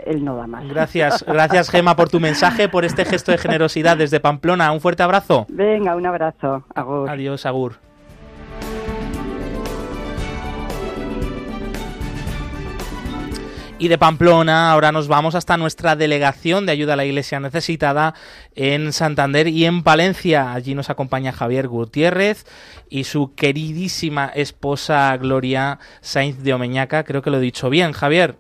el no da más. Gracias, (laughs) gracias Gema por tu mensaje, por este gesto de generosidad desde Pamplona. Un fuerte abrazo. Venga, un abrazo. Agur. Adiós, Agur. Y de Pamplona ahora nos vamos hasta nuestra delegación de ayuda a la Iglesia necesitada en Santander y en Palencia. Allí nos acompaña Javier Gutiérrez y su queridísima esposa Gloria Sainz de Omeñaca. Creo que lo he dicho bien, Javier.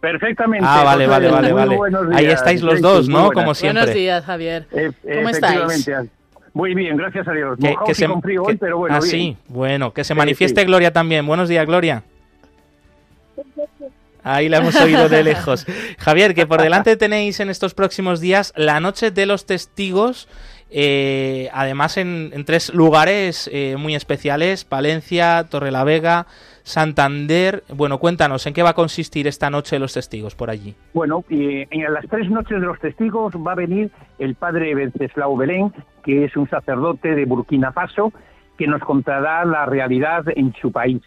Perfectamente. Ah, vale, vale, vale, vale. Ahí estáis los dos, ¿no? Como siempre. Buenos días, Javier. Eh, ¿Cómo estáis? Muy bien, gracias a Dios. Que- que se- con frío que- hoy, pero bueno, ah, bien. sí, bueno, que se Sí, manifieste sí. Gloria también. Buenos días, Gloria. Ahí la hemos oído de lejos. Javier, que por delante tenéis en estos próximos días la Noche de los Testigos, eh, además en, tres lugares eh, muy especiales, Palencia, Torrelavega, Santander. Bueno, cuéntanos, ¿en qué va a consistir esta Noche de los Testigos por allí? Bueno, y en las tres noches de los testigos va a venir el padre Venceslao Belén, que es un sacerdote de Burkina Faso, que nos contará la realidad en su país.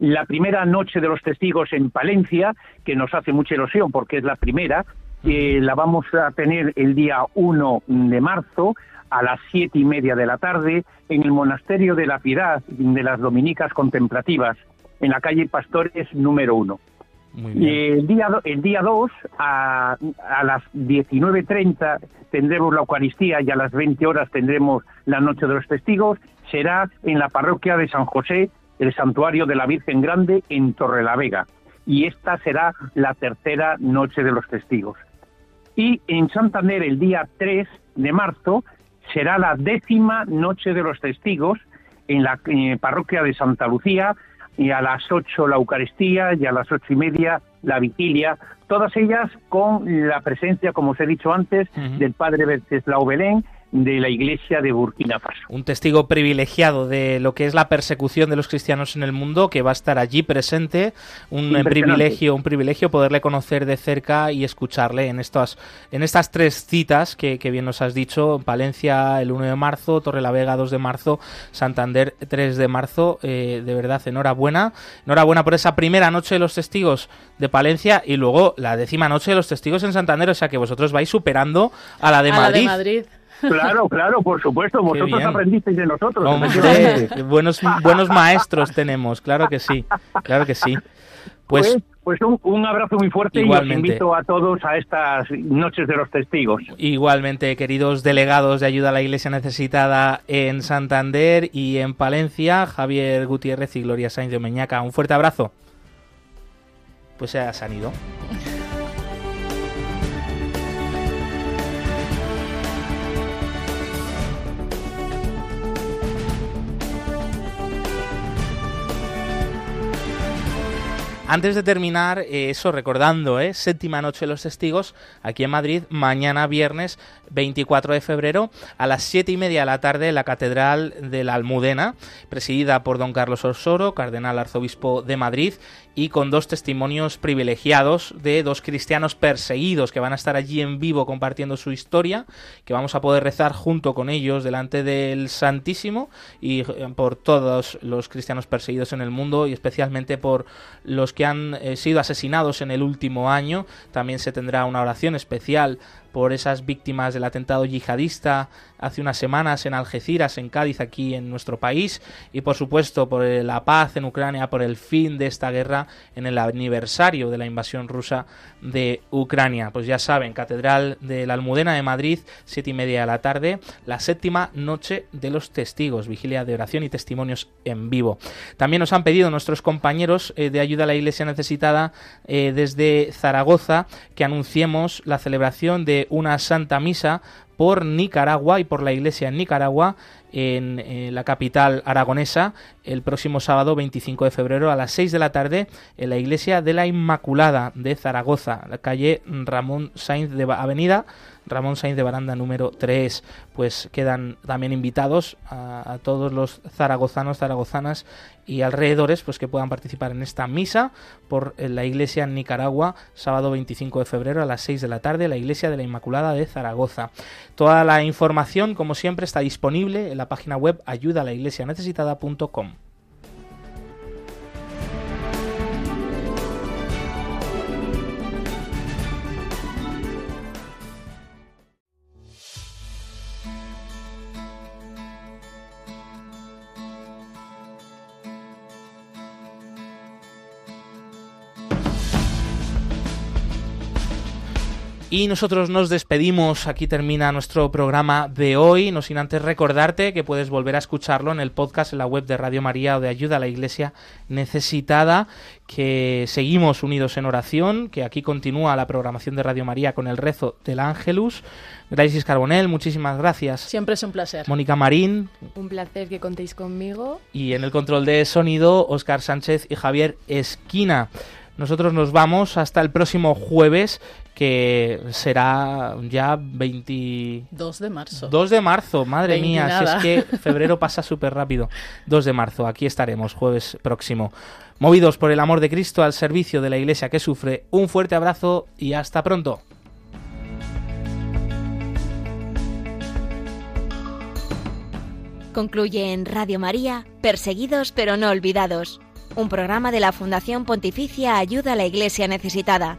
La primera noche de los testigos en Palencia, que nos hace mucha ilusión porque es la primera, que la vamos a tener el día 1 de marzo a las siete y media de la tarde en el Monasterio de la Piedad de las Dominicas Contemplativas, en la calle Pastores número 1. Muy Y bien. el día, el día 2, a, a las 19.30, tendremos la Eucaristía y a las 20 horas tendremos la Noche de los Testigos. Será en la parroquia de San José, el Santuario de la Virgen Grande, en Torrelavega. Y esta será la tercera Noche de los Testigos. Y en Santander, el día 3 de marzo, será la décima Noche de los Testigos en la eh, parroquia de Santa Lucía, y a las 8 la Eucaristía y a las ocho y media la vigilia, todas ellas con la presencia, como os he dicho antes, del padre Venceslao Belén de la iglesia de Burkina Faso. un testigo privilegiado de lo que es la persecución de los cristianos en el mundo, que va a estar allí presente, un eh, privilegio, un privilegio poderle conocer de cerca y escucharle en estas, en estas tres citas que, que bien nos has dicho, Palencia el 1 de marzo, Torrelavega 2 de marzo, Santander 3 de marzo, eh, de verdad, enhorabuena, enhorabuena por esa primera noche de los testigos de Palencia y luego la décima noche de los testigos en Santander, o sea que vosotros vais superando a la de a la Madrid. de Madrid. Claro, claro, por supuesto, vosotros aprendisteis de nosotros. Hombre, buenos, buenos maestros tenemos, claro que sí, claro que sí. Pues Pues, pues un, un abrazo muy fuerte y os invito a todos a estas noches de los testigos. igualmente, queridos delegados de ayuda a la Iglesia necesitada en Santander y en Palencia, Javier Gutiérrez y Gloria Sainz de Omeñaca, un fuerte abrazo. Pues se han ido. Antes de terminar, eh, eso recordando, ¿eh? séptima noche de los testigos, aquí en Madrid, mañana viernes 24 de febrero, a las siete y media de la tarde, en la Catedral de la Almudena, presidida por don Carlos Osoro, cardenal arzobispo de Madrid, y con dos testimonios privilegiados de dos cristianos perseguidos que van a estar allí en vivo compartiendo su historia, que vamos a poder rezar junto con ellos delante del Santísimo y eh, por todos los cristianos perseguidos en el mundo y especialmente por los que han eh, sido asesinados en el último año. También se tendrá una oración especial por esas víctimas del atentado yihadista hace unas semanas en Algeciras, en Cádiz, aquí en nuestro país, y por supuesto por la paz en Ucrania, por el fin de esta guerra en el aniversario de la invasión rusa de Ucrania. Pues ya saben, Catedral de la Almudena de Madrid, siete y media de la tarde, la séptima noche de los testigos, vigilia de oración y testimonios en vivo. También nos han pedido nuestros compañeros eh, de ayuda a la Iglesia necesitada eh, desde Zaragoza que anunciemos la celebración de una Santa Misa por Nicaragua y por la Iglesia en Nicaragua en, la capital aragonesa el próximo sábado 25 de febrero a las 6 de la tarde en la Iglesia de la Inmaculada de Zaragoza, la calle Ramón Sainz de Avenida Ramón Sainz de Baranda número 3. Pues quedan también invitados a, todos los zaragozanos, zaragozanas y alrededores pues que puedan participar en esta misa por la iglesia en Nicaragua, sábado 25 de febrero a las 6 de la tarde, la iglesia de la Inmaculada de Zaragoza. Toda la información, como siempre, está disponible en la página web ayudalaiglesianecesitada.com. Y nosotros nos despedimos, aquí termina nuestro programa de hoy, no sin antes recordarte que puedes volver a escucharlo en el podcast en la web de Radio María o de Ayuda a la Iglesia Necesitada, que seguimos unidos en oración, que aquí continúa la programación de Radio María con el rezo del Ángelus. Gracias Carbonel, muchísimas gracias. Siempre es un placer. Mónica Marín. Un placer que contéis conmigo. Y en el control de sonido, Óscar Sánchez y Javier Esquina. Nosotros nos vamos hasta el próximo jueves que será ya 22 de marzo. 2 de marzo, madre mía, si es que febrero pasa súper rápido. 2 de marzo, aquí estaremos jueves próximo. Movidos por el amor de Cristo al servicio de la iglesia que sufre, un fuerte abrazo y hasta pronto. Concluye en Radio María, Perseguidos pero no olvidados, un programa de la Fundación Pontificia Ayuda a la Iglesia Necesitada